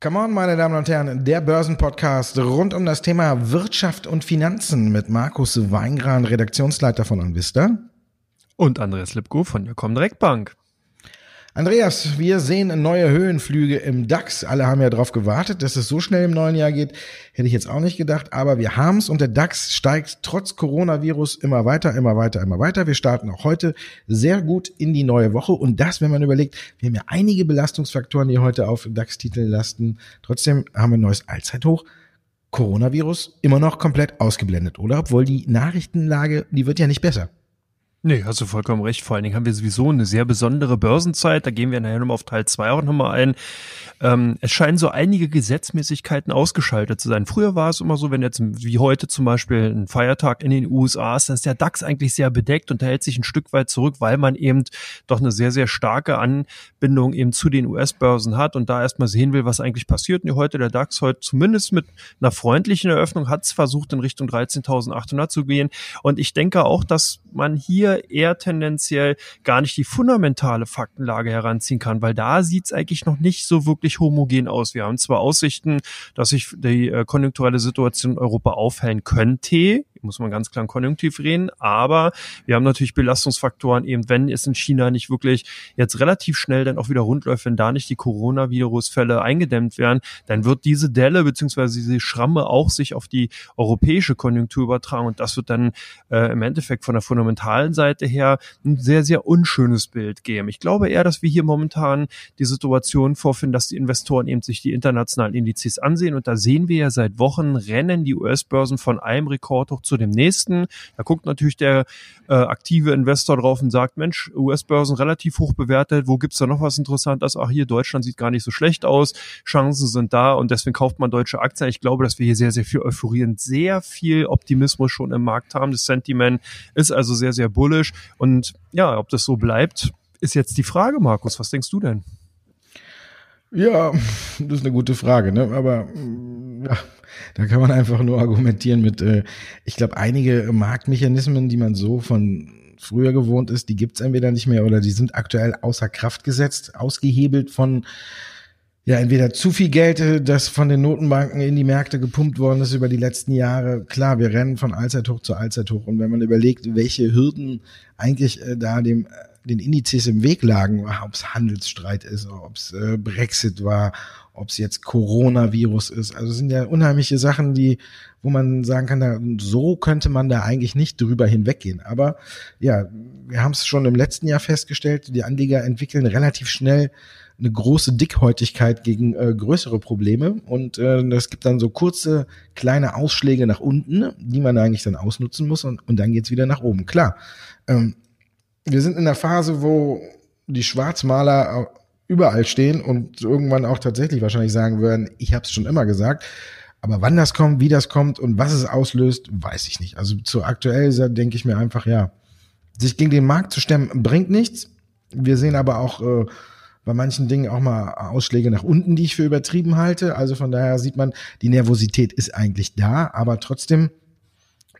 Come on, meine Damen und Herren, der Börsenpodcast rund um das Thema Wirtschaft und Finanzen mit Markus Weingran, Redaktionsleiter von Onvista. Und Andreas Lipko von der Comdirect Bank. Andreas, wir sehen neue Höhenflüge im DAX. Alle haben ja darauf gewartet, dass es so schnell im neuen Jahr geht. Hätte ich jetzt auch nicht gedacht, aber wir haben es und der DAX steigt trotz Coronavirus immer weiter, immer weiter, immer weiter. Wir starten auch heute sehr gut in die neue Woche und das, wenn man überlegt, wir haben ja einige Belastungsfaktoren, die heute auf DAX-Titel lasten. Trotzdem haben wir ein neues Allzeithoch. Coronavirus immer noch komplett ausgeblendet, oder? Obwohl die Nachrichtenlage, die wird ja nicht besser. Nee, hast du vollkommen recht. Vor allen Dingen haben wir sowieso eine sehr besondere Börsenzeit. Da gehen wir nachher nochmal auf Teil 2 auch nochmal ein. Ähm, es scheinen so einige Gesetzmäßigkeiten ausgeschaltet zu sein. Früher war es immer so, wenn jetzt wie heute zum Beispiel ein Feiertag in den USA ist, dann ist der DAX eigentlich sehr bedeckt und da hält sich ein Stück weit zurück, weil man eben doch eine sehr, sehr starke Anbindung eben zu den US-Börsen hat und da erstmal sehen will, was eigentlich passiert. Und heute der DAX heute zumindest mit einer freundlichen Eröffnung hat es versucht, in Richtung 13.800 zu gehen. Und ich denke auch, dass man hier hier eher tendenziell gar nicht die fundamentale Faktenlage heranziehen kann, weil da sieht es eigentlich noch nicht so wirklich homogen aus. Wir haben zwar Aussichten, dass sich die äh, konjunkturelle Situation in Europa aufhellen könnte, muss man ganz klar konjunktiv reden. Aber wir haben natürlich Belastungsfaktoren, eben wenn es in China nicht wirklich jetzt relativ schnell dann auch wieder rund läuft, wenn da nicht die Coronavirus-Fälle eingedämmt werden, dann wird diese Delle beziehungsweise diese Schramme auch sich auf die europäische Konjunktur übertragen und das wird dann äh, im Endeffekt von der fundamentalen Seite her ein sehr, sehr unschönes Bild geben. Ich glaube eher, dass wir hier momentan die Situation vorfinden, dass die Investoren eben sich die internationalen Indizes ansehen und da sehen wir ja seit Wochen rennen die US-Börsen von einem Rekord hoch zu dem nächsten. Da guckt natürlich der äh, aktive Investor drauf und sagt, Mensch, US-Börsen relativ hoch bewertet, wo gibt's da noch was Interessantes? Ach, hier Deutschland sieht gar nicht so schlecht aus, Chancen sind da und deswegen kauft man deutsche Aktien. Ich glaube, dass wir hier sehr, sehr viel Euphorie und sehr viel Optimismus schon im Markt haben. Das Sentiment ist also sehr, sehr bullish und ja, ob das so bleibt, ist jetzt die Frage, Markus. Was denkst du denn? Ja, das ist eine gute Frage, ne? Aber ja, da kann man einfach nur argumentieren mit, äh, ich glaube, einige Marktmechanismen, die man so von früher gewohnt ist, die gibt's entweder nicht mehr oder die sind aktuell außer Kraft gesetzt, ausgehebelt von ja, entweder zu viel Geld, äh, das von den Notenbanken in die Märkte gepumpt worden ist über die letzten Jahre. Klar, wir rennen von Allzeithoch zu Allzeithoch. Und wenn man überlegt, welche Hürden eigentlich äh, da dem äh, den Indizes im Weg lagen, ob es Handelsstreit ist, ob es äh, Brexit war, ob es jetzt Coronavirus ist. Also sind ja unheimliche Sachen, die, wo man sagen kann, da, so könnte man da eigentlich nicht drüber hinweggehen. Aber ja, wir haben es schon im letzten Jahr festgestellt, die Anleger entwickeln relativ schnell eine große Dickhäutigkeit gegen äh, größere Probleme und äh, es gibt dann so kurze kleine Ausschläge nach unten, die man eigentlich dann ausnutzen muss und, und dann geht's wieder nach oben. Klar, ähm, wir sind in der Phase, wo die Schwarzmaler überall stehen und irgendwann auch tatsächlich wahrscheinlich sagen würden, ich habe es schon immer gesagt. Aber wann das kommt, wie das kommt und was es auslöst, weiß ich nicht. Also zu aktuell denke ich mir einfach, ja, sich gegen den Markt zu stemmen, bringt nichts. Wir sehen aber auch äh, bei manchen Dingen auch mal Ausschläge nach unten, die ich für übertrieben halte. Also von daher sieht man, die Nervosität ist eigentlich da, aber trotzdem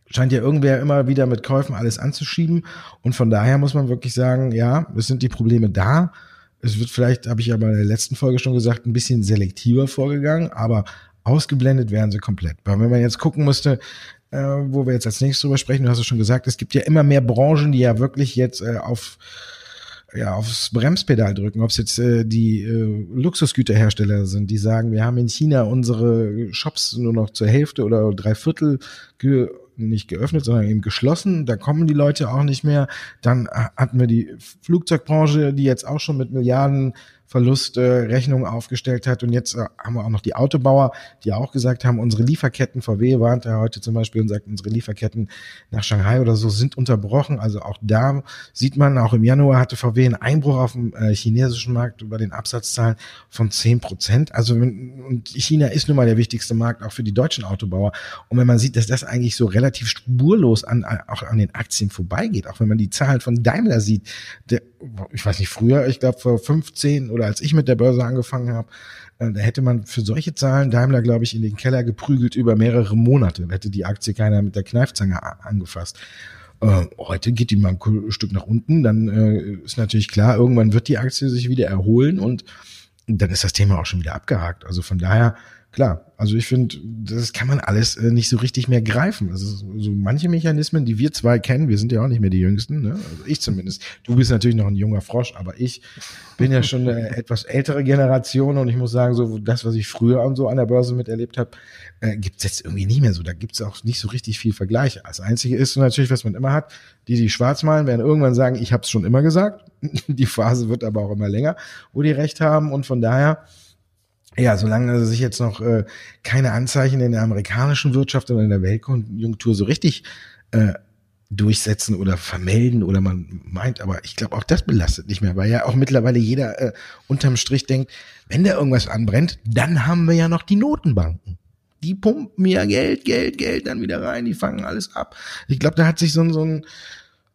scheint ja irgendwer immer wieder mit Käufen alles anzuschieben. Und von daher muss man wirklich sagen, ja, es sind die Probleme da. Es wird vielleicht, habe ich ja bei der letzten Folge schon gesagt, ein bisschen selektiver vorgegangen, aber ausgeblendet werden sie komplett. Weil wenn man jetzt gucken müsste, äh, wo wir jetzt als nächstes drüber sprechen, du hast es schon gesagt, es gibt ja immer mehr Branchen, die ja wirklich jetzt äh, auf ja, aufs Bremspedal drücken, ob es jetzt äh, die äh, Luxusgüterhersteller sind, die sagen, wir haben in China unsere Shops nur noch zur Hälfte oder drei Viertel ge nicht geöffnet, sondern eben geschlossen. Da kommen die Leute auch nicht mehr. Dann hatten wir die Flugzeugbranche, die jetzt auch schon mit Milliarden Verlustrechnung äh, aufgestellt hat. Und jetzt äh, haben wir auch noch die Autobauer, die auch gesagt haben, unsere Lieferketten, VW warnt ja heute zum Beispiel und sagt, unsere Lieferketten nach Shanghai oder so sind unterbrochen. Also auch da sieht man, auch im Januar hatte VW einen Einbruch auf dem äh, chinesischen Markt über den Absatzzahlen von zehn Prozent. Also und China ist nun mal der wichtigste Markt auch für die deutschen Autobauer. Und wenn man sieht, dass das eigentlich so relativ spurlos an, auch an den Aktien vorbeigeht, auch wenn man die Zahlen von Daimler sieht, der, ich weiß nicht, früher, ich glaube vor 15 oder als ich mit der Börse angefangen habe, äh, da hätte man für solche Zahlen Daimler, glaube ich, in den Keller geprügelt über mehrere Monate. Da hätte die Aktie keiner mit der Kneifzange angefasst. Äh, heute geht die mal ein Stück nach unten, dann äh, ist natürlich klar, irgendwann wird die Aktie sich wieder erholen und dann ist das Thema auch schon wieder abgehakt. Also von daher, klar, also ich finde, das kann man alles äh, nicht so richtig mehr greifen. Also so manche Mechanismen, die wir zwei kennen, wir sind ja auch nicht mehr die Jüngsten, ne? also ich zumindest. Du bist natürlich noch ein junger Frosch, aber ich bin ja schon eine etwas ältere Generation und ich muss sagen, so das, was ich früher und so an der Börse miterlebt habe, äh, gibt es jetzt irgendwie nicht mehr so. Da gibt es auch nicht so richtig viel Vergleiche. Das Einzige ist natürlich, was man immer hat, die, die schwarz malen, werden irgendwann sagen, ich habe es schon immer gesagt. die Phase wird aber auch immer länger, wo die recht haben. Und von daher, ja, solange sich jetzt noch äh, keine Anzeichen in der amerikanischen Wirtschaft oder in der Weltkonjunktur so richtig äh, durchsetzen oder vermelden oder man meint, aber ich glaube auch das belastet nicht mehr, weil ja auch mittlerweile jeder äh, unterm Strich denkt, wenn da irgendwas anbrennt, dann haben wir ja noch die Notenbanken die pumpen ja Geld, Geld, Geld dann wieder rein, die fangen alles ab. Ich glaube, da hat sich so ein, so ein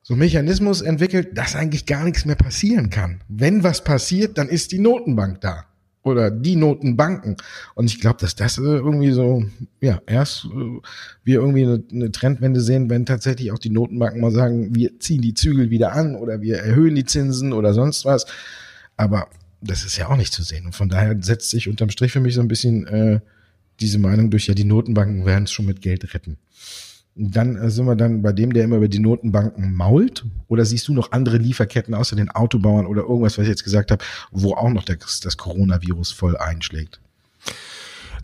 so ein Mechanismus entwickelt, dass eigentlich gar nichts mehr passieren kann. Wenn was passiert, dann ist die Notenbank da oder die Notenbanken. Und ich glaube, dass das äh, irgendwie so, ja, erst äh, wir irgendwie eine, eine, Trendwende sehen, wenn tatsächlich auch die Notenbanken mal sagen, wir ziehen die Zügel wieder an oder wir erhöhen die Zinsen oder sonst was. Aber das ist ja auch nicht zu sehen. Und von daher setzt sich unterm Strich für mich so ein bisschen äh, diese Meinung durch, ja, die Notenbanken werden es schon mit Geld retten. Dann äh, sind wir dann bei dem, der immer über die Notenbanken mault. Oder siehst du noch andere Lieferketten außer den Autobauern oder irgendwas, was ich jetzt gesagt habe, wo auch noch das, das Coronavirus voll einschlägt?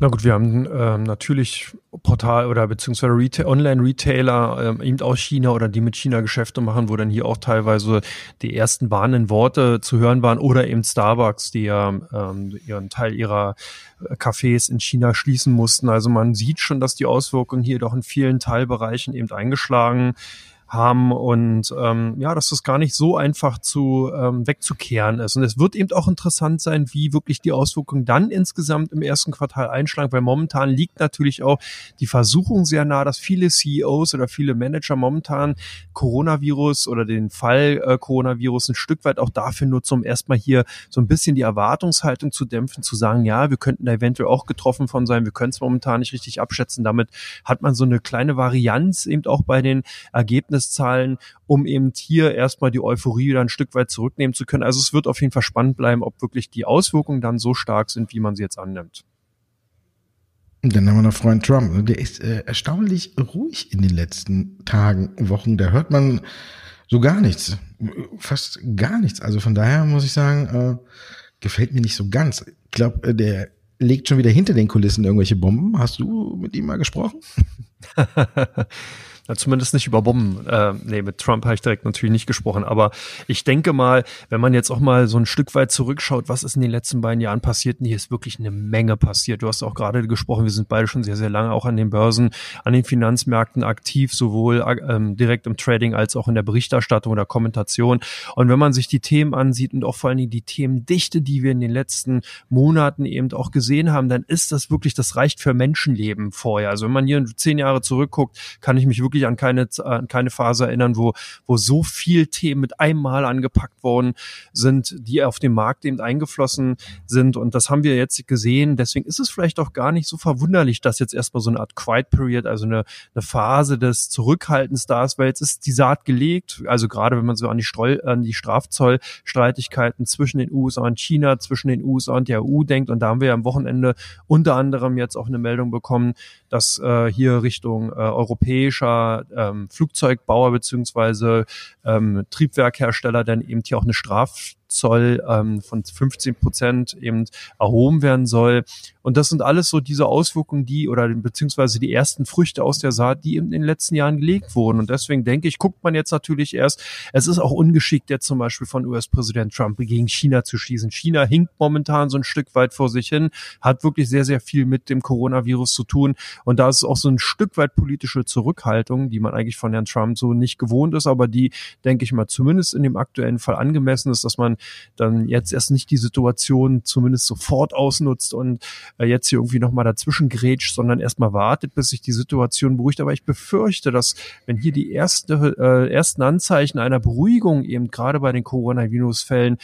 Na gut, wir haben ähm, natürlich Portal oder beziehungsweise Retail, Online-Retailer ähm, eben aus China oder die mit China Geschäfte machen, wo dann hier auch teilweise die ersten warnenden Worte zu hören waren oder eben Starbucks, die ja ähm, ihren Teil ihrer äh, Cafés in China schließen mussten. Also man sieht schon, dass die Auswirkungen hier doch in vielen Teilbereichen eben eingeschlagen haben und ähm, ja, dass das gar nicht so einfach zu ähm, wegzukehren ist. Und es wird eben auch interessant sein, wie wirklich die Auswirkungen dann insgesamt im ersten Quartal einschlagen, weil momentan liegt natürlich auch die Versuchung sehr nah, dass viele CEOs oder viele Manager momentan Coronavirus oder den Fall äh, Coronavirus ein Stück weit auch dafür nutzen, um erstmal hier so ein bisschen die Erwartungshaltung zu dämpfen, zu sagen, ja, wir könnten da eventuell auch getroffen von sein, wir können es momentan nicht richtig abschätzen. Damit hat man so eine kleine Varianz eben auch bei den Ergebnissen Ergebniszahlen, um eben hier erstmal die Euphorie wieder ein Stück weit zurücknehmen zu können. Also es wird auf jeden Fall spannend bleiben, ob wirklich die Auswirkungen dann so stark sind, wie man sie jetzt annimmt. Dann haben wir noch Freund Trump. Der ist äh, erstaunlich ruhig in den letzten Tagen, Wochen. Da hört man so gar nichts. Fast gar nichts. Also von daher muss ich sagen, äh, gefällt mir nicht so ganz. Ich glaube, äh, der legt schon wieder hinter den Kulissen irgendwelche Bomben. Hast du mit ihm mal gesprochen? Ja, zumindest nicht über Bomben. Äh, nee, mit Trump habe ich direkt natürlich nicht gesprochen. Aber ich denke mal, wenn man jetzt auch mal so ein Stück weit zurückschaut, was ist in den letzten beiden Jahren passiert? Und hier ist wirklich eine Menge passiert. Du hast auch gerade gesprochen, wir sind beide schon sehr, sehr lange auch an den Börsen, an den Finanzmärkten aktiv, sowohl ähm, direkt im Trading als auch in der Berichterstattung oder Kommentation. Und wenn man sich die Themen ansieht und auch vor allen Dingen die Themendichte, die wir in den letzten Monaten eben auch gesehen haben, dann ist das wirklich, das reicht für Menschenleben vorher. Also wenn man hier zehn Jahre zurückguckt, kann ich mich wirklich wirklich an keine, an keine Phase erinnern, wo, wo so viel Themen mit einem Mal angepackt worden sind, die auf dem Markt eben eingeflossen sind. Und das haben wir jetzt gesehen. Deswegen ist es vielleicht auch gar nicht so verwunderlich, dass jetzt erstmal so eine Art Quiet Period, also eine, eine Phase des Zurückhaltens da ist, weil jetzt ist die Saat gelegt. Also gerade wenn man so an die, Streu, an die Strafzollstreitigkeiten zwischen den USA und China, zwischen den USA und der EU denkt. Und da haben wir ja am Wochenende unter anderem jetzt auch eine Meldung bekommen, dass äh, hier Richtung äh, europäischer ähm, Flugzeugbauer beziehungsweise ähm, Triebwerkhersteller dann eben hier auch eine Straf Zoll ähm, von 15 Prozent eben erhoben werden soll. Und das sind alles so diese Auswirkungen, die oder beziehungsweise die ersten Früchte aus der Saat, die in den letzten Jahren gelegt wurden. Und deswegen denke ich, guckt man jetzt natürlich erst, es ist auch ungeschickt, jetzt zum Beispiel von US-Präsident Trump gegen China zu schließen. China hinkt momentan so ein Stück weit vor sich hin, hat wirklich sehr, sehr viel mit dem Coronavirus zu tun. Und da ist auch so ein Stück weit politische Zurückhaltung, die man eigentlich von Herrn Trump so nicht gewohnt ist, aber die, denke ich mal, zumindest in dem aktuellen Fall angemessen ist, dass man dann jetzt erst nicht die Situation zumindest sofort ausnutzt und äh, jetzt hier irgendwie nochmal dazwischen grätscht, sondern erstmal wartet, bis sich die Situation beruhigt. Aber ich befürchte, dass wenn hier die erste, äh, ersten Anzeichen einer Beruhigung eben gerade bei den Coronavirus-Fällen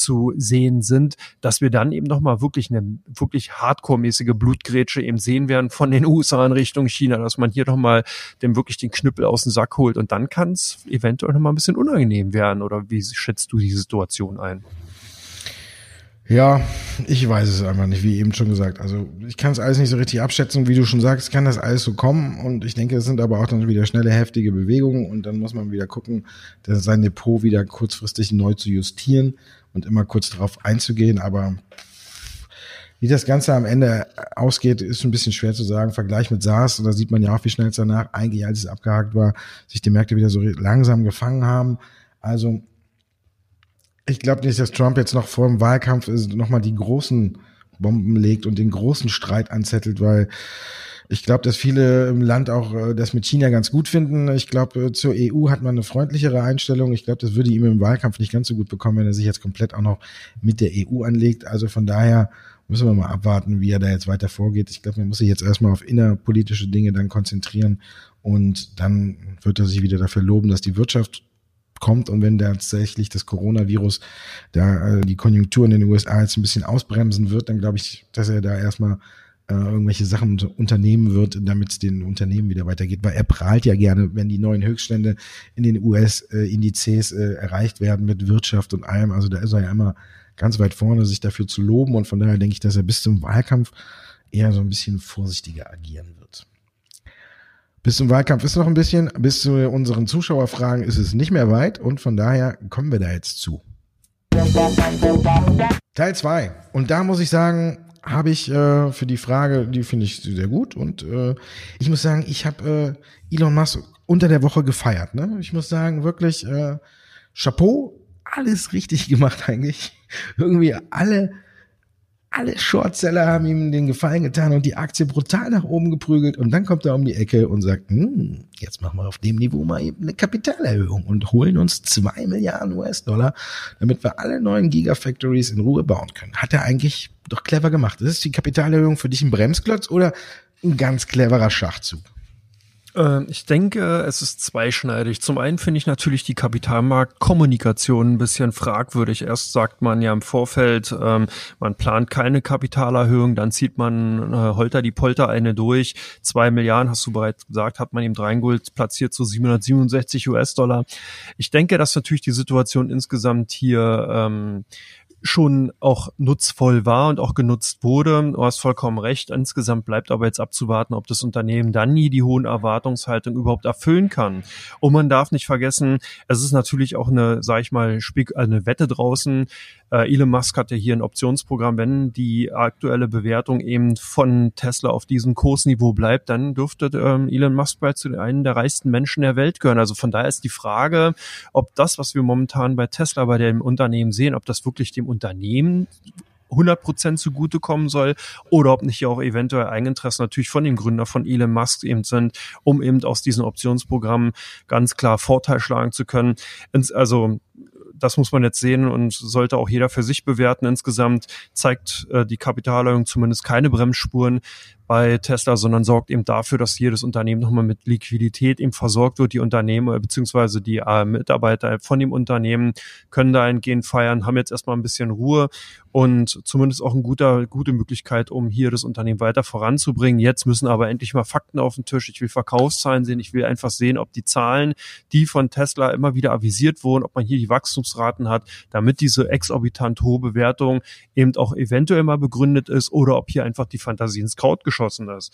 zu sehen sind, dass wir dann eben nochmal wirklich eine wirklich hardcore-mäßige Blutgrätsche eben sehen werden von den USA in Richtung China, dass man hier nochmal dem wirklich den Knüppel aus dem Sack holt und dann kann es eventuell nochmal ein bisschen unangenehm werden oder wie schätzt du die Situation ein? Ja, ich weiß es einfach nicht, wie eben schon gesagt. Also ich kann es alles nicht so richtig abschätzen, wie du schon sagst, kann das alles so kommen. Und ich denke, es sind aber auch dann wieder schnelle, heftige Bewegungen und dann muss man wieder gucken, sein Depot wieder kurzfristig neu zu justieren und immer kurz darauf einzugehen. Aber wie das Ganze am Ende ausgeht, ist ein bisschen schwer zu sagen. Vergleich mit SARS, da sieht man ja auch, wie schnell es danach, eigentlich als es abgehakt war, sich die Märkte wieder so langsam gefangen haben. Also ich glaube nicht, dass Trump jetzt noch vor dem Wahlkampf nochmal die großen Bomben legt und den großen Streit anzettelt, weil ich glaube, dass viele im Land auch äh, das mit China ganz gut finden. Ich glaube, äh, zur EU hat man eine freundlichere Einstellung. Ich glaube, das würde ihm im Wahlkampf nicht ganz so gut bekommen, wenn er sich jetzt komplett auch noch mit der EU anlegt. Also von daher müssen wir mal abwarten, wie er da jetzt weiter vorgeht. Ich glaube, man muss sich jetzt erstmal auf innerpolitische Dinge dann konzentrieren und dann wird er sich wieder dafür loben, dass die Wirtschaft kommt und wenn tatsächlich das Coronavirus da äh, die Konjunktur in den USA jetzt ein bisschen ausbremsen wird, dann glaube ich, dass er da erstmal äh, irgendwelche Sachen unternehmen wird, damit es den Unternehmen wieder weitergeht, weil er prahlt ja gerne, wenn die neuen Höchststände in den US-Indizes äh, erreicht werden mit Wirtschaft und allem. Also da ist er ja immer ganz weit vorne, sich dafür zu loben und von daher denke ich, dass er bis zum Wahlkampf eher so ein bisschen vorsichtiger agieren wird. Bis zum Wahlkampf ist noch ein bisschen, bis zu unseren Zuschauerfragen ist es nicht mehr weit und von daher kommen wir da jetzt zu. Teil 2. Und da muss ich sagen, habe ich äh, für die Frage, die finde ich sehr gut und äh, ich muss sagen, ich habe äh, Elon Musk unter der Woche gefeiert. Ne? Ich muss sagen, wirklich äh, Chapeau, alles richtig gemacht eigentlich. Irgendwie alle alle Shortseller haben ihm den Gefallen getan und die Aktie brutal nach oben geprügelt. Und dann kommt er um die Ecke und sagt, hm, jetzt machen wir auf dem Niveau mal eben eine Kapitalerhöhung und holen uns zwei Milliarden US-Dollar, damit wir alle neuen Gigafactories in Ruhe bauen können. Hat er eigentlich doch clever gemacht. Ist die Kapitalerhöhung für dich ein Bremsklotz oder ein ganz cleverer Schachzug? Ähm, ich denke, es ist zweischneidig. Zum einen finde ich natürlich die Kapitalmarktkommunikation ein bisschen fragwürdig. Erst sagt man ja im Vorfeld, ähm, man plant keine Kapitalerhöhung, dann zieht man äh, holter die Polter eine durch. Zwei Milliarden, hast du bereits gesagt, hat man ihm reingeholt, platziert zu so 767 US-Dollar. Ich denke, dass natürlich die Situation insgesamt hier ähm, schon auch nutzvoll war und auch genutzt wurde. Du hast vollkommen recht. Insgesamt bleibt aber jetzt abzuwarten, ob das Unternehmen dann nie die hohen Erwartungshaltungen überhaupt erfüllen kann. Und man darf nicht vergessen, es ist natürlich auch eine, sag ich mal, eine Wette draußen. Äh, Elon Musk hatte hier ein Optionsprogramm. Wenn die aktuelle Bewertung eben von Tesla auf diesem Kursniveau bleibt, dann dürfte ähm, Elon Musk bald zu einem der reichsten Menschen der Welt gehören. Also von daher ist die Frage, ob das, was wir momentan bei Tesla, bei dem Unternehmen sehen, ob das wirklich dem Unternehmen 100 Prozent zugutekommen soll oder ob nicht hier auch eventuell Eigeninteressen natürlich von dem Gründer von Elon Musk eben sind, um eben aus diesen Optionsprogrammen ganz klar Vorteil schlagen zu können. Also das muss man jetzt sehen und sollte auch jeder für sich bewerten. Insgesamt zeigt äh, die Kapitalerhöhung zumindest keine Bremsspuren bei Tesla, sondern sorgt eben dafür, dass jedes Unternehmen nochmal mit Liquidität eben versorgt wird. Die Unternehmen beziehungsweise die äh, Mitarbeiter von dem Unternehmen können da eingehend feiern, haben jetzt erstmal ein bisschen Ruhe und zumindest auch eine gute, gute Möglichkeit, um hier das Unternehmen weiter voranzubringen. Jetzt müssen aber endlich mal Fakten auf den Tisch. Ich will Verkaufszahlen sehen. Ich will einfach sehen, ob die Zahlen, die von Tesla immer wieder avisiert wurden, ob man hier die Wachstumsraten hat, damit diese exorbitant hohe Bewertung eben auch eventuell mal begründet ist oder ob hier einfach die Fantasie ins Kraut geschossen geschossen ist.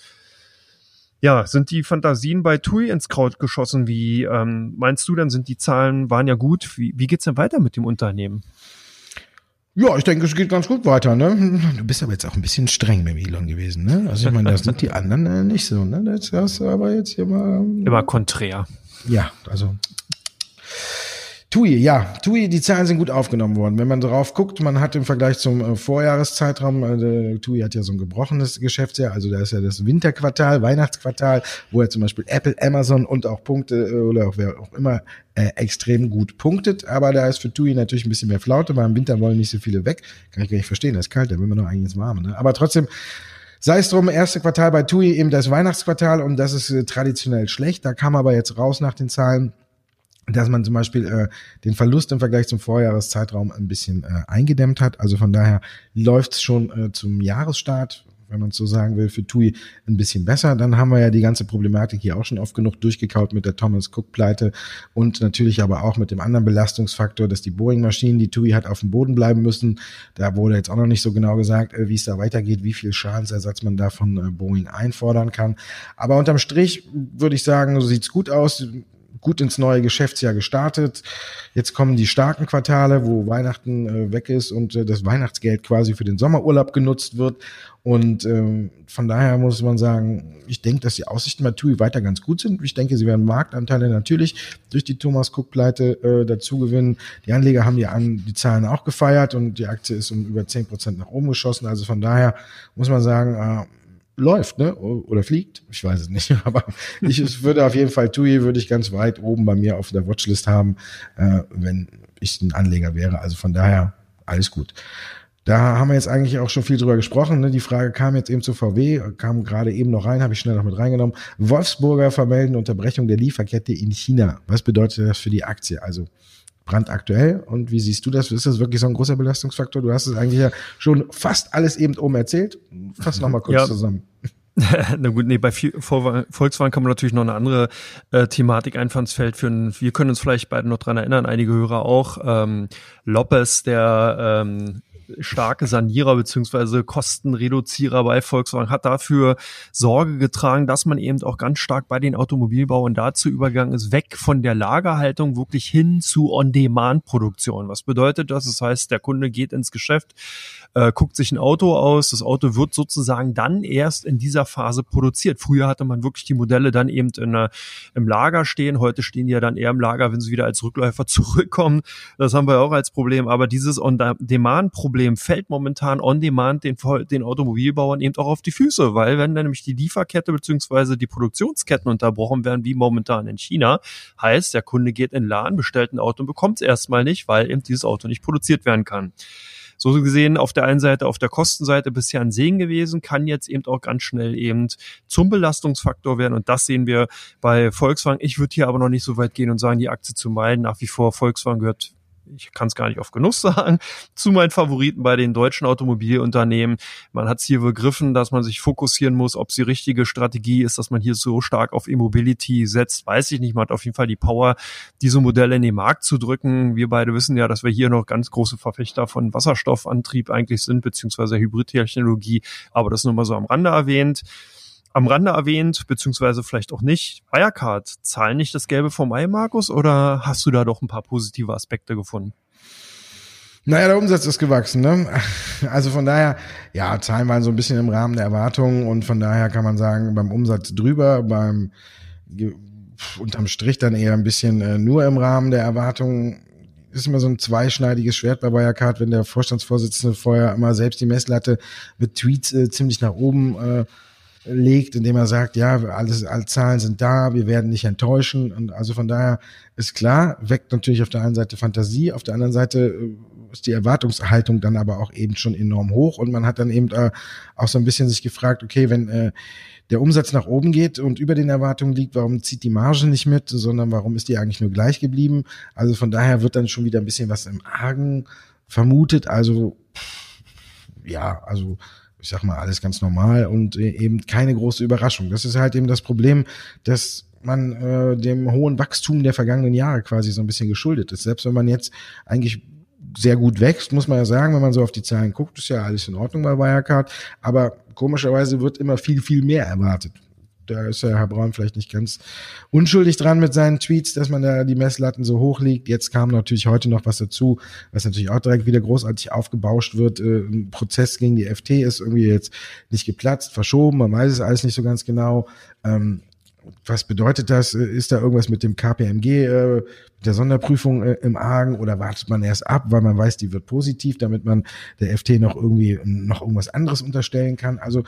Ja, sind die Fantasien bei TUI ins Kraut geschossen? Wie ähm, meinst du dann, sind die Zahlen, waren ja gut. Wie, wie geht's denn weiter mit dem Unternehmen? Ja, ich denke, es geht ganz gut weiter. Ne? Du bist aber jetzt auch ein bisschen streng mit Elon gewesen. Ne? Also ich meine, das sind die anderen äh, nicht so. Ne? Das hast du aber jetzt hier mal... Immer konträr. Ja, also TUI, ja, TUI, die Zahlen sind gut aufgenommen worden. Wenn man drauf guckt, man hat im Vergleich zum äh, Vorjahreszeitraum, äh, TUI hat ja so ein gebrochenes Geschäftsjahr, also da ist ja das Winterquartal, Weihnachtsquartal, wo ja zum Beispiel Apple, Amazon und auch Punkte äh, oder auch wer auch immer äh, extrem gut punktet. Aber da ist für TUI natürlich ein bisschen mehr Flaute, weil im Winter wollen nicht so viele weg. Kann ich gar nicht verstehen, das ist kalt, da will man doch eigentlich ins Warme. Ne? Aber trotzdem, Sei es drum, erste Quartal bei TUI eben das Weihnachtsquartal und das ist äh, traditionell schlecht. Da kam aber jetzt raus nach den Zahlen, dass man zum Beispiel äh, den Verlust im Vergleich zum Vorjahreszeitraum ein bisschen äh, eingedämmt hat. Also von daher läuft es schon äh, zum Jahresstart wenn man so sagen will, für TUI ein bisschen besser. Dann haben wir ja die ganze Problematik hier auch schon oft genug durchgekaut mit der Thomas Cook Pleite und natürlich aber auch mit dem anderen Belastungsfaktor, dass die Boeing-Maschinen, die TUI hat, auf dem Boden bleiben müssen. Da wurde jetzt auch noch nicht so genau gesagt, äh, wie es da weitergeht, wie viel Schadensersatz man da von äh, Boeing einfordern kann. Aber unterm Strich würde ich sagen, so sieht's gut aus gut ins neue Geschäftsjahr gestartet. Jetzt kommen die starken Quartale, wo Weihnachten äh, weg ist und äh, das Weihnachtsgeld quasi für den Sommerurlaub genutzt wird. Und ähm, von daher muss man sagen, ich denke, dass die Aussichten bei TUI weiter ganz gut sind. Ich denke, sie werden Marktanteile natürlich durch die Thomas Cook-Pleite äh, dazu gewinnen. Die Anleger haben die, an, die Zahlen auch gefeiert und die Aktie ist um über zehn Prozent nach oben geschossen. Also von daher muss man sagen, äh, läuft, ne? Oder fliegt. Ich weiß es nicht. Aber ich würde auf jeden Fall TUI würde ich ganz weit oben bei mir auf der Watchlist haben, äh, wenn ich ein Anleger wäre. Also von daher alles gut. Da haben wir jetzt eigentlich auch schon viel drüber gesprochen. Ne? Die Frage kam jetzt eben zu VW, kam gerade eben noch rein, habe ich schnell noch mit reingenommen. Wolfsburger vermelden Unterbrechung der Lieferkette in China. Was bedeutet das für die Aktie? Also brandaktuell. Und wie siehst du das? Ist das wirklich so ein großer Belastungsfaktor? Du hast es eigentlich ja schon fast alles eben oben erzählt. Fass noch mal kurz ja. zusammen. Na gut, nee, bei Volkswagen kann man natürlich noch eine andere äh, Thematik Einfallsfeld führen. Wir können uns vielleicht beide noch dran erinnern, einige Hörer auch. Ähm, Lopez, der ähm, starke Sanierer beziehungsweise Kostenreduzierer bei Volkswagen hat dafür Sorge getragen, dass man eben auch ganz stark bei den Automobilbauern dazu übergegangen ist, weg von der Lagerhaltung wirklich hin zu On-Demand-Produktion. Was bedeutet das? Das heißt, der Kunde geht ins Geschäft, äh, guckt sich ein Auto aus, das Auto wird sozusagen dann erst in dieser Phase produziert. Früher hatte man wirklich die Modelle dann eben in, äh, im Lager stehen, heute stehen die ja dann eher im Lager, wenn sie wieder als Rückläufer zurückkommen. Das haben wir auch als Problem, aber dieses On-Demand-Problem Problem fällt momentan on demand den, den Automobilbauern eben auch auf die Füße, weil wenn dann nämlich die Lieferkette beziehungsweise die Produktionsketten unterbrochen werden, wie momentan in China, heißt, der Kunde geht in den Laden, bestellt ein Auto und bekommt es erstmal nicht, weil eben dieses Auto nicht produziert werden kann. So gesehen auf der einen Seite, auf der Kostenseite bisher ein Segen gewesen, kann jetzt eben auch ganz schnell eben zum Belastungsfaktor werden. Und das sehen wir bei Volkswagen. Ich würde hier aber noch nicht so weit gehen und sagen, die Aktie zu meiden. Nach wie vor Volkswagen gehört ich kann es gar nicht oft genug sagen, zu meinen Favoriten bei den deutschen Automobilunternehmen. Man hat es hier begriffen, dass man sich fokussieren muss, ob es die richtige Strategie ist, dass man hier so stark auf E-Mobility setzt, weiß ich nicht. Man hat auf jeden Fall die Power, diese Modelle in den Markt zu drücken. Wir beide wissen ja, dass wir hier noch ganz große Verfechter von Wasserstoffantrieb eigentlich sind, beziehungsweise Hybridtechnologie, aber das nur mal so am Rande erwähnt am Rande erwähnt, beziehungsweise vielleicht auch nicht. Wirecard, zahlen nicht das Gelbe vom Ei, Markus, oder hast du da doch ein paar positive Aspekte gefunden? Naja, der Umsatz ist gewachsen, ne? Also von daher, ja, Zahlen waren so ein bisschen im Rahmen der Erwartungen und von daher kann man sagen, beim Umsatz drüber, beim unterm Strich dann eher ein bisschen äh, nur im Rahmen der Erwartungen. Ist immer so ein zweischneidiges Schwert bei Wirecard, wenn der Vorstandsvorsitzende vorher immer selbst die Messlatte mit Tweets äh, ziemlich nach oben äh, legt, indem er sagt, ja, alles, alle Zahlen sind da, wir werden nicht enttäuschen. Und also von daher ist klar, weckt natürlich auf der einen Seite Fantasie, auf der anderen Seite äh, ist die Erwartungshaltung dann aber auch eben schon enorm hoch und man hat dann eben äh, auch so ein bisschen sich gefragt, okay, wenn äh, der Umsatz nach oben geht und über den Erwartungen liegt, warum zieht die Marge nicht mit, sondern warum ist die eigentlich nur gleich geblieben? Also von daher wird dann schon wieder ein bisschen was im Argen vermutet. Also ja, also ich sag mal, alles ganz normal und äh, eben keine große Überraschung. Das ist halt eben das Problem, dass man äh, dem hohen Wachstum der vergangenen Jahre quasi so ein bisschen geschuldet ist. Selbst wenn man jetzt eigentlich sehr gut wächst, muss man ja sagen, wenn man so auf die Zahlen guckt, ist ja alles in Ordnung bei Wirecard, aber komischerweise wird immer viel, viel mehr erwartet da ist ja Herr Braun vielleicht nicht ganz unschuldig dran mit seinen Tweets, dass man da die Messlatten so hoch liegt. Jetzt kam natürlich heute noch was dazu, was natürlich auch direkt wieder großartig aufgebauscht wird. Äh, ein Prozess gegen die FT ist irgendwie jetzt nicht geplatzt, verschoben, man weiß es alles nicht so ganz genau. Was bedeutet das? Ist da irgendwas mit dem KPMG, äh, der Sonderprüfung äh, im Argen oder wartet man erst ab, weil man weiß, die wird positiv, damit man der FT noch irgendwie noch irgendwas anderes unterstellen kann? Also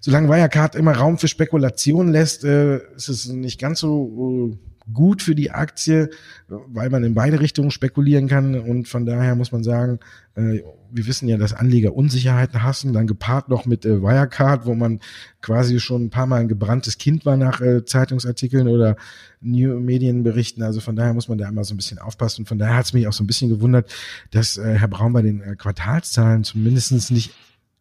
solange Wirecard immer Raum für Spekulation lässt, äh, ist es nicht ganz so äh, gut für die Aktie, weil man in beide Richtungen spekulieren kann und von daher muss man sagen, äh, wir wissen ja, dass Anleger Unsicherheiten hassen, dann gepaart noch mit äh, Wirecard, wo man quasi schon ein paar Mal ein gebranntes Kind war nach äh, Zeitungsartikeln oder New Medienberichten. Also von daher muss man da immer so ein bisschen aufpassen. Und von daher hat es mich auch so ein bisschen gewundert, dass Herr Braun bei den Quartalszahlen zumindestens nicht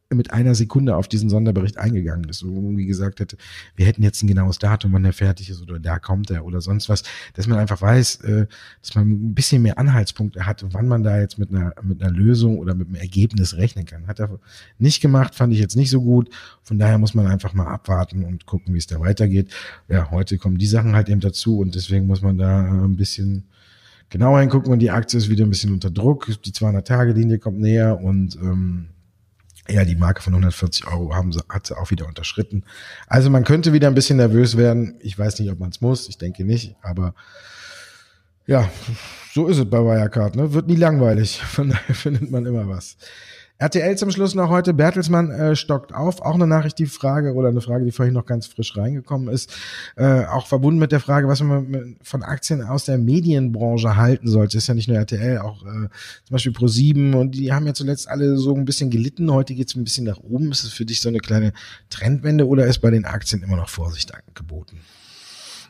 mit einer Sekunde auf diesen Sonderbericht eingegangen ist, wo irgendwie gesagt hätte, wir hätten jetzt ein genaues Datum, wann der fertig ist oder da kommt er oder sonst was, dass man einfach weiß, äh, dass man ein bisschen mehr Anhaltspunkte hat, wann man da jetzt mit einer, mit einer Lösung oder mit einem Ergebnis rechnen kann. Hat er nicht gemacht, fand ich jetzt nicht so gut. Von daher muss man einfach mal abwarten und gucken, wie es da weitergeht. Ja, heute kommen die Sachen halt eben dazu und deswegen muss man da ein bisschen genauer hingucken und die Aktie ist wieder ein bisschen unter Druck. Die 200-Tage-Linie kommt näher und ähm, ja, die Marke von 140 Euro haben sie, hat sie auch wieder unterschritten. Also man könnte wieder ein bisschen nervös werden. Ich weiß nicht, ob man es muss. Ich denke nicht. Aber ja, so ist es bei Wirecard. Ne? Wird nie langweilig. Von daher findet man immer was. RTL zum Schluss noch heute. Bertelsmann äh, stockt auf. Auch eine Nachricht, die Frage oder eine Frage, die vorhin noch ganz frisch reingekommen ist. Äh, auch verbunden mit der Frage, was man von Aktien aus der Medienbranche halten sollte. ist ja nicht nur RTL, auch äh, zum Beispiel Pro7 und die haben ja zuletzt alle so ein bisschen gelitten. Heute geht es ein bisschen nach oben. Ist es für dich so eine kleine Trendwende oder ist bei den Aktien immer noch Vorsicht geboten?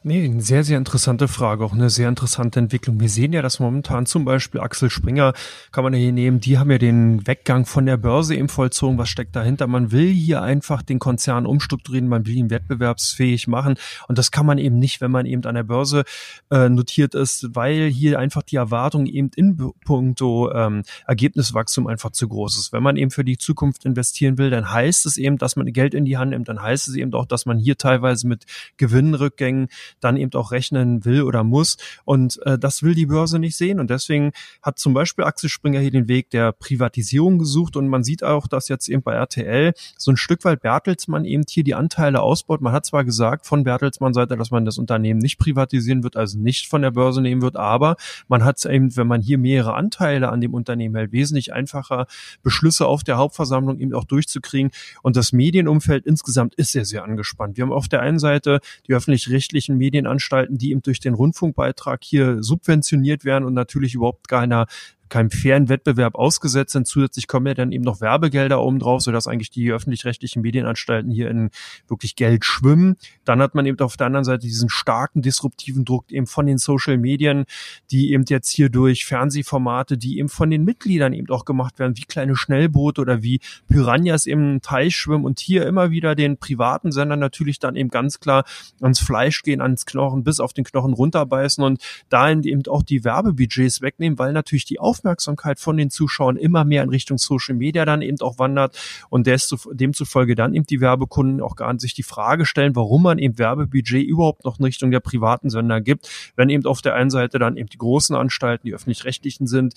Nee, eine sehr, sehr interessante Frage, auch eine sehr interessante Entwicklung. Wir sehen ja, dass momentan zum Beispiel Axel Springer, kann man ja hier nehmen, die haben ja den Weggang von der Börse eben vollzogen. Was steckt dahinter? Man will hier einfach den Konzern umstrukturieren, man will ihn wettbewerbsfähig machen. Und das kann man eben nicht, wenn man eben an der Börse äh, notiert ist, weil hier einfach die Erwartung eben in puncto ähm, Ergebniswachstum einfach zu groß ist. Wenn man eben für die Zukunft investieren will, dann heißt es eben, dass man Geld in die Hand nimmt, dann heißt es eben auch, dass man hier teilweise mit Gewinnrückgängen dann eben auch rechnen will oder muss. Und äh, das will die Börse nicht sehen. Und deswegen hat zum Beispiel Axel Springer hier den Weg der Privatisierung gesucht. Und man sieht auch, dass jetzt eben bei RTL so ein Stück weit Bertelsmann eben hier die Anteile ausbaut. Man hat zwar gesagt von Bertelsmann Seite, dass man das Unternehmen nicht privatisieren wird, also nicht von der Börse nehmen wird, aber man hat eben, wenn man hier mehrere Anteile an dem Unternehmen hält, wesentlich einfacher Beschlüsse auf der Hauptversammlung eben auch durchzukriegen. Und das Medienumfeld insgesamt ist sehr, sehr angespannt. Wir haben auf der einen Seite die öffentlich-rechtlichen Medienanstalten, die eben durch den Rundfunkbeitrag hier subventioniert werden und natürlich überhaupt keiner keinem fairen Wettbewerb ausgesetzt sind. Zusätzlich kommen ja dann eben noch Werbegelder oben drauf, sodass eigentlich die öffentlich-rechtlichen Medienanstalten hier in wirklich Geld schwimmen. Dann hat man eben auf der anderen Seite diesen starken disruptiven Druck eben von den Social Medien, die eben jetzt hier durch Fernsehformate, die eben von den Mitgliedern eben auch gemacht werden, wie kleine Schnellboote oder wie Piranhas im Teich schwimmen und hier immer wieder den privaten Sendern natürlich dann eben ganz klar ans Fleisch gehen, ans Knochen, bis auf den Knochen runterbeißen und dahin eben auch die Werbebudgets wegnehmen, weil natürlich die Aufmerksamkeit Aufmerksamkeit von den Zuschauern immer mehr in Richtung Social Media dann eben auch wandert und demzufolge dann eben die Werbekunden auch gar sich die Frage stellen, warum man eben Werbebudget überhaupt noch in Richtung der privaten Sender gibt, wenn eben auf der einen Seite dann eben die großen Anstalten, die öffentlich-rechtlichen sind,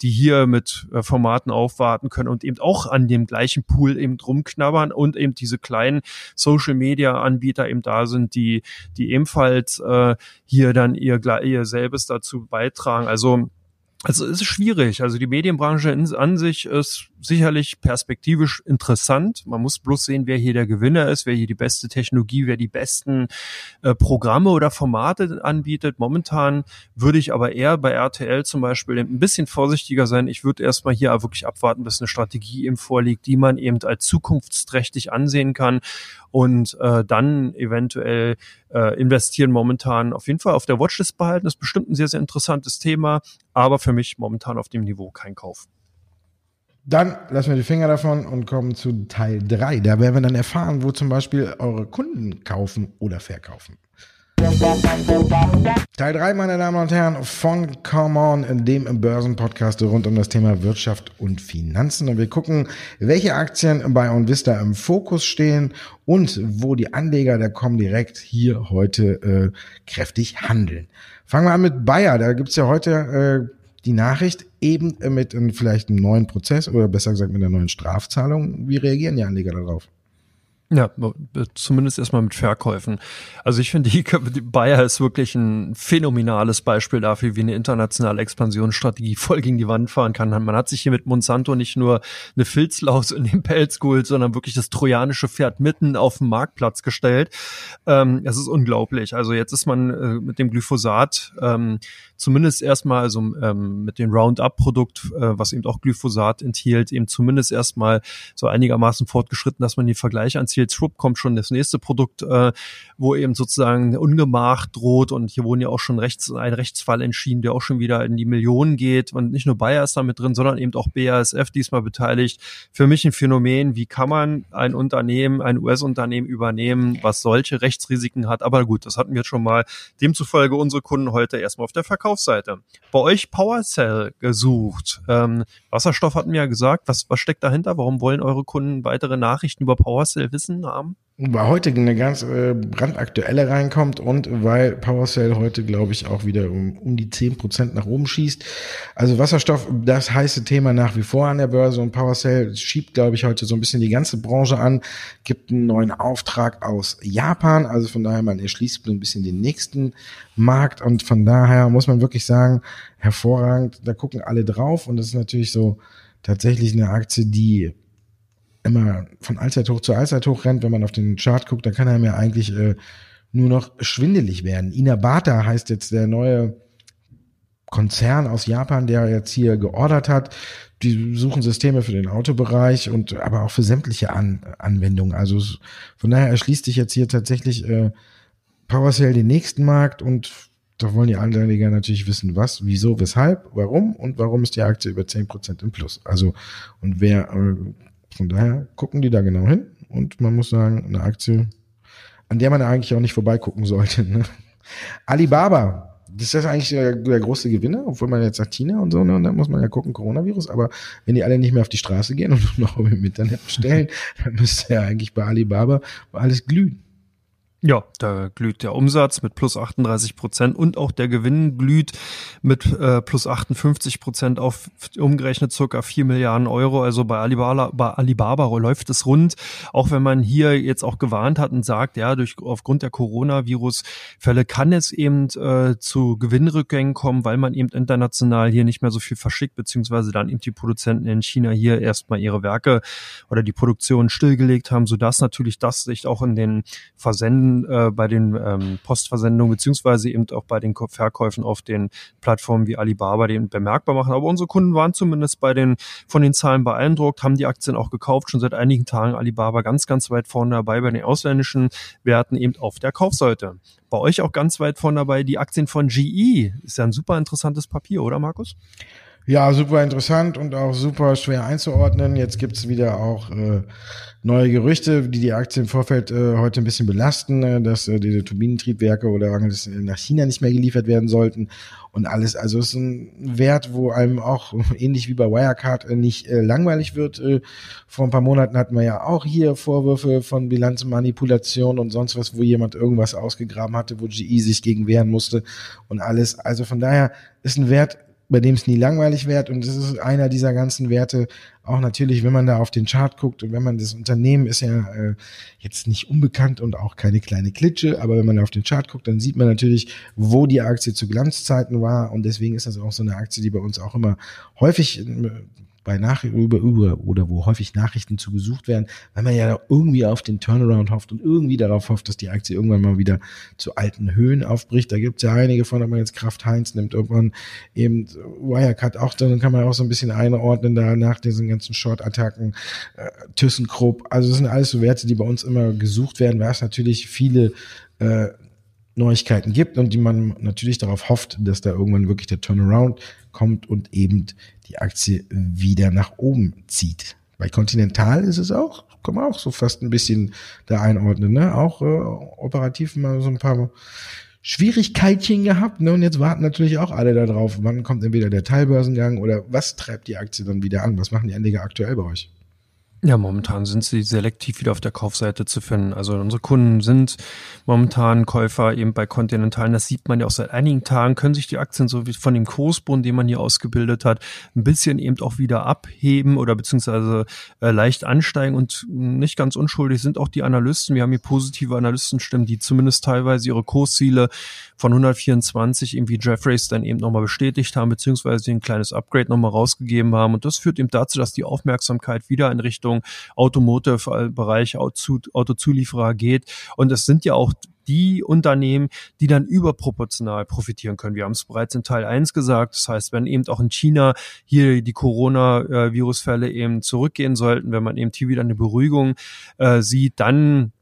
die hier mit äh, Formaten aufwarten können und eben auch an dem gleichen Pool eben rumknabbern und eben diese kleinen Social Media Anbieter eben da sind, die, die ebenfalls äh, hier dann ihr, ihr selbes dazu beitragen. Also also es ist schwierig. Also die Medienbranche in, an sich ist sicherlich perspektivisch interessant. Man muss bloß sehen, wer hier der Gewinner ist, wer hier die beste Technologie, wer die besten äh, Programme oder Formate anbietet. Momentan würde ich aber eher bei RTL zum Beispiel ein bisschen vorsichtiger sein. Ich würde erstmal hier wirklich abwarten, bis eine Strategie eben vorliegt, die man eben als zukunftsträchtig ansehen kann und äh, dann eventuell äh, investieren momentan auf jeden Fall auf der Watchlist behalten. Das ist bestimmt ein sehr, sehr interessantes Thema, aber für mich momentan auf dem Niveau kein Kauf. Dann lassen wir die Finger davon und kommen zu Teil 3. Da werden wir dann erfahren, wo zum Beispiel eure Kunden kaufen oder verkaufen. Teil 3, meine Damen und Herren, von Come On, dem Börsenpodcast rund um das Thema Wirtschaft und Finanzen. Und wir gucken, welche Aktien bei OnVista im Fokus stehen und wo die Anleger der Comdirect hier heute äh, kräftig handeln. Fangen wir an mit Bayer. Da gibt's ja heute äh, die Nachricht eben mit einem, vielleicht einem neuen Prozess oder besser gesagt mit einer neuen Strafzahlung. Wie reagieren die Anleger darauf? Ja, zumindest erstmal mit Verkäufen. Also ich finde, die, Bayer ist wirklich ein phänomenales Beispiel dafür, wie eine internationale Expansionsstrategie voll gegen die Wand fahren kann. Man hat sich hier mit Monsanto nicht nur eine Filzlaus in den Pelz geholt, sondern wirklich das trojanische Pferd mitten auf den Marktplatz gestellt. Ähm, es ist unglaublich. Also jetzt ist man äh, mit dem Glyphosat ähm, zumindest erstmal, also ähm, mit dem Roundup-Produkt, äh, was eben auch Glyphosat enthielt, eben zumindest erstmal so einigermaßen fortgeschritten, dass man die Vergleiche anzieht. Schwupp kommt schon das nächste Produkt, äh, wo eben sozusagen Ungemach droht und hier wurden ja auch schon rechts, ein Rechtsfall entschieden, der auch schon wieder in die Millionen geht und nicht nur Bayer ist damit drin, sondern eben auch BASF diesmal beteiligt. Für mich ein Phänomen, wie kann man ein Unternehmen, ein US-Unternehmen übernehmen, was solche Rechtsrisiken hat, aber gut, das hatten wir schon mal. Demzufolge unsere Kunden heute erstmal auf der Verkauf Verkaufsseite. Bei euch PowerCell gesucht. Ähm, Wasserstoff hatten wir ja gesagt. Was, was steckt dahinter? Warum wollen eure Kunden weitere Nachrichten über PowerCell wissen haben? Weil heute eine ganz äh, brandaktuelle reinkommt und weil PowerCell heute, glaube ich, auch wieder um, um die zehn Prozent nach oben schießt. Also Wasserstoff, das heiße Thema nach wie vor an der Börse und PowerCell schiebt, glaube ich, heute so ein bisschen die ganze Branche an, gibt einen neuen Auftrag aus Japan. Also von daher, man erschließt so ein bisschen den nächsten Markt und von daher muss man wirklich sagen, hervorragend, da gucken alle drauf und das ist natürlich so tatsächlich eine Aktie, die immer von Allzeithoch zu Allzeithoch rennt, wenn man auf den Chart guckt, dann kann er mir eigentlich äh, nur noch schwindelig werden. Inabata heißt jetzt der neue Konzern aus Japan, der jetzt hier geordert hat. Die suchen Systeme für den Autobereich und aber auch für sämtliche An Anwendungen. Also von daher erschließt sich jetzt hier tatsächlich äh, PowerCell den nächsten Markt und da wollen die Anleger natürlich wissen, was, wieso, weshalb, warum und warum ist die Aktie über zehn Prozent im Plus. Also, und wer äh, von daher gucken die da genau hin und man muss sagen, eine Aktie, an der man eigentlich auch nicht vorbeigucken sollte. Ne? Alibaba, das ist eigentlich der, der, große Gewinner, obwohl man jetzt sagt China und so, ne? und dann muss man ja gucken, Coronavirus, aber wenn die alle nicht mehr auf die Straße gehen und noch im Internet bestellen, dann müsste ja eigentlich bei Alibaba alles glühen. Ja, da glüht der Umsatz mit plus 38 Prozent und auch der Gewinn glüht mit äh, plus 58 Prozent auf umgerechnet circa 4 Milliarden Euro. Also bei Alibaba, bei Alibaba läuft es rund. Auch wenn man hier jetzt auch gewarnt hat und sagt, ja, durch, aufgrund der Coronavirus-Fälle kann es eben äh, zu Gewinnrückgängen kommen, weil man eben international hier nicht mehr so viel verschickt, beziehungsweise dann eben die Produzenten in China hier erstmal ihre Werke oder die Produktion stillgelegt haben, sodass natürlich das sich auch in den Versenden äh, bei den ähm, Postversendungen beziehungsweise eben auch bei den Verkäufen auf den Plattformen wie Alibaba den bemerkbar machen. Aber unsere Kunden waren zumindest bei den von den Zahlen beeindruckt, haben die Aktien auch gekauft, schon seit einigen Tagen Alibaba ganz, ganz weit vorne dabei bei den ausländischen Werten eben auf der Kaufseite. Bei euch auch ganz weit vorne dabei die Aktien von GE. Ist ja ein super interessantes Papier, oder Markus? Ja, super interessant und auch super schwer einzuordnen. Jetzt gibt's wieder auch äh, neue Gerüchte, die die Aktie im Vorfeld äh, heute ein bisschen belasten, äh, dass äh, diese Turbinentriebwerke oder Angels nach China nicht mehr geliefert werden sollten und alles. Also es ist ein Wert, wo einem auch ähnlich wie bei Wirecard äh, nicht äh, langweilig wird. Äh, vor ein paar Monaten hatten wir ja auch hier Vorwürfe von Bilanzmanipulation und sonst was, wo jemand irgendwas ausgegraben hatte, wo GE sich gegen wehren musste und alles. Also von daher ist ein Wert, bei dem es nie langweilig wird. Und das ist einer dieser ganzen Werte. Auch natürlich, wenn man da auf den Chart guckt und wenn man das Unternehmen ist ja äh, jetzt nicht unbekannt und auch keine kleine Klitsche, aber wenn man auf den Chart guckt, dann sieht man natürlich, wo die Aktie zu Glanzzeiten war. Und deswegen ist das auch so eine Aktie, die bei uns auch immer häufig äh, bei Nach über, über oder wo häufig Nachrichten zu gesucht werden, weil man ja irgendwie auf den Turnaround hofft und irgendwie darauf hofft, dass die Aktie irgendwann mal wieder zu alten Höhen aufbricht. Da gibt es ja einige von, ob man jetzt Kraft Heinz nimmt, irgendwann eben Wirecard auch, dann kann man auch so ein bisschen einordnen da nach diesen ganzen Short-Attacken, äh, ThyssenKrupp. Also das sind alles so Werte, die bei uns immer gesucht werden, weil es natürlich viele äh, Neuigkeiten gibt und die man natürlich darauf hofft, dass da irgendwann wirklich der Turnaround kommt und eben die Aktie wieder nach oben zieht. Bei Continental ist es auch, kann man auch so fast ein bisschen da einordnen, ne? Auch äh, operativ mal so ein paar Schwierigkeitchen gehabt, ne? Und jetzt warten natürlich auch alle darauf, wann kommt entweder der Teilbörsengang oder was treibt die Aktie dann wieder an? Was machen die Anleger aktuell bei euch? Ja, momentan sind sie selektiv wieder auf der Kaufseite zu finden. Also unsere Kunden sind momentan Käufer eben bei Continentalen. Das sieht man ja auch seit einigen Tagen. Können sich die Aktien so wie von dem Kursboden, den man hier ausgebildet hat, ein bisschen eben auch wieder abheben oder beziehungsweise äh, leicht ansteigen und nicht ganz unschuldig sind auch die Analysten. Wir haben hier positive Analystenstimmen, die zumindest teilweise ihre Kursziele von 124 irgendwie Jeffreys dann eben nochmal bestätigt haben, beziehungsweise ein kleines Upgrade nochmal rausgegeben haben. Und das führt eben dazu, dass die Aufmerksamkeit wieder in Richtung Automotive-Bereich, Autozulieferer geht. Und es sind ja auch die Unternehmen, die dann überproportional profitieren können. Wir haben es bereits in Teil 1 gesagt. Das heißt, wenn eben auch in China hier die Corona-Virusfälle eben zurückgehen sollten, wenn man eben hier wieder eine Beruhigung äh, sieht, dann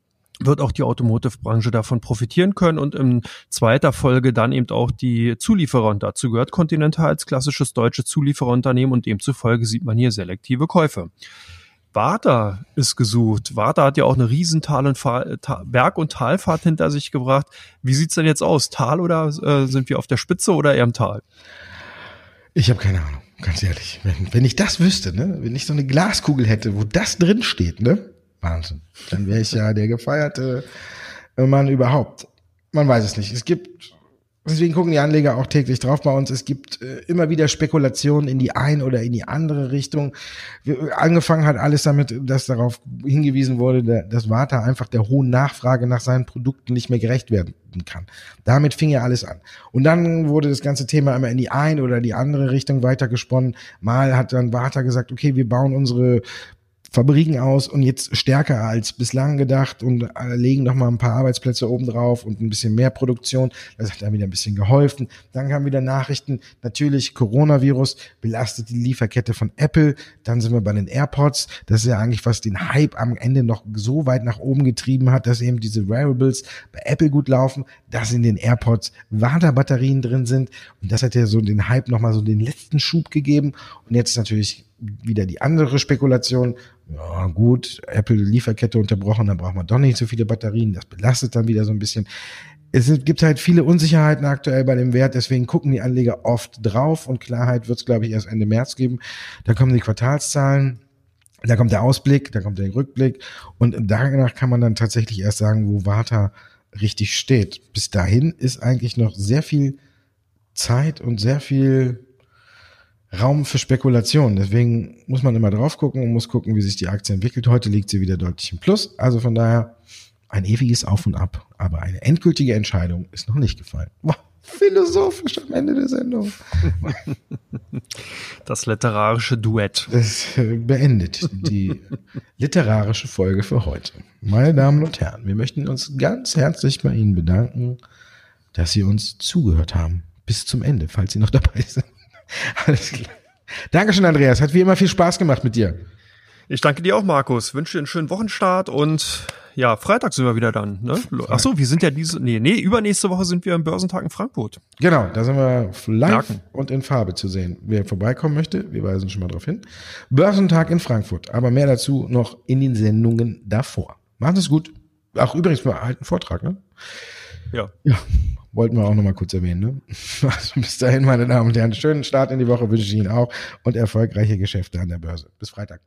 wird auch die Automotive-Branche davon profitieren können und in zweiter Folge dann eben auch die Zulieferer. Und dazu gehört Continental als klassisches deutsches Zuliefererunternehmen und demzufolge sieht man hier selektive Käufe. Warta ist gesucht. Warta hat ja auch eine riesen Tal- und Ta Berg- und Talfahrt hinter sich gebracht. Wie sieht's denn jetzt aus? Tal oder äh, sind wir auf der Spitze oder eher im Tal? Ich habe keine Ahnung, ganz ehrlich. Wenn, wenn ich das wüsste, ne, wenn ich so eine Glaskugel hätte, wo das drin steht, ne, Wahnsinn. Dann wäre ich ja der gefeierte Mann überhaupt. Man weiß es nicht. Es gibt Deswegen gucken die Anleger auch täglich drauf bei uns. Es gibt äh, immer wieder Spekulationen in die ein oder in die andere Richtung. Wir, angefangen hat alles damit, dass darauf hingewiesen wurde, der, dass Warta einfach der hohen Nachfrage nach seinen Produkten nicht mehr gerecht werden kann. Damit fing ja alles an. Und dann wurde das ganze Thema immer in die eine oder die andere Richtung weitergesponnen. Mal hat dann Warta gesagt, okay, wir bauen unsere Fabriken aus und jetzt stärker als bislang gedacht und äh, legen noch mal ein paar Arbeitsplätze oben drauf und ein bisschen mehr Produktion. Das hat dann wieder ein bisschen geholfen. Dann kamen wieder Nachrichten. Natürlich Coronavirus belastet die Lieferkette von Apple. Dann sind wir bei den AirPods. Das ist ja eigentlich was den Hype am Ende noch so weit nach oben getrieben hat, dass eben diese Wearables bei Apple gut laufen, dass in den AirPods Waterbatterien drin sind. Und das hat ja so den Hype noch mal so den letzten Schub gegeben. Und jetzt natürlich wieder die andere Spekulation. Ja, gut, Apple Lieferkette unterbrochen, dann braucht man doch nicht so viele Batterien. Das belastet dann wieder so ein bisschen. Es gibt halt viele Unsicherheiten aktuell bei dem Wert, deswegen gucken die Anleger oft drauf und Klarheit wird es, glaube ich, erst Ende März geben. Da kommen die Quartalszahlen, da kommt der Ausblick, da kommt der Rückblick und danach kann man dann tatsächlich erst sagen, wo Warta richtig steht. Bis dahin ist eigentlich noch sehr viel Zeit und sehr viel Raum für Spekulation. Deswegen muss man immer drauf gucken und muss gucken, wie sich die Aktie entwickelt. Heute liegt sie wieder deutlich im Plus. Also von daher ein ewiges Auf und Ab. Aber eine endgültige Entscheidung ist noch nicht gefallen. Boah, philosophisch am Ende der Sendung. Das literarische Duett. Das beendet die literarische Folge für heute. Meine Damen und Herren, wir möchten uns ganz herzlich bei Ihnen bedanken, dass Sie uns zugehört haben. Bis zum Ende, falls Sie noch dabei sind. Alles klar. Dankeschön, Andreas. Hat wie immer viel Spaß gemacht mit dir. Ich danke dir auch, Markus. Wünsche dir einen schönen Wochenstart und ja, Freitag sind wir wieder dann. Ne? Ach so, wir sind ja diese, nee, nee, übernächste Woche sind wir im Börsentag in Frankfurt. Genau, da sind wir live Merken. und in Farbe zu sehen. Wer vorbeikommen möchte, wir weisen schon mal darauf hin. Börsentag in Frankfurt, aber mehr dazu noch in den Sendungen davor. Macht es gut. Ach, übrigens, wir halten Vortrag, ne? Ja. Ja, wollten wir auch nochmal kurz erwähnen. Ne? Also bis dahin, meine Damen und Herren, schönen Start in die Woche wünsche ich Ihnen auch und erfolgreiche Geschäfte an der Börse. Bis Freitag.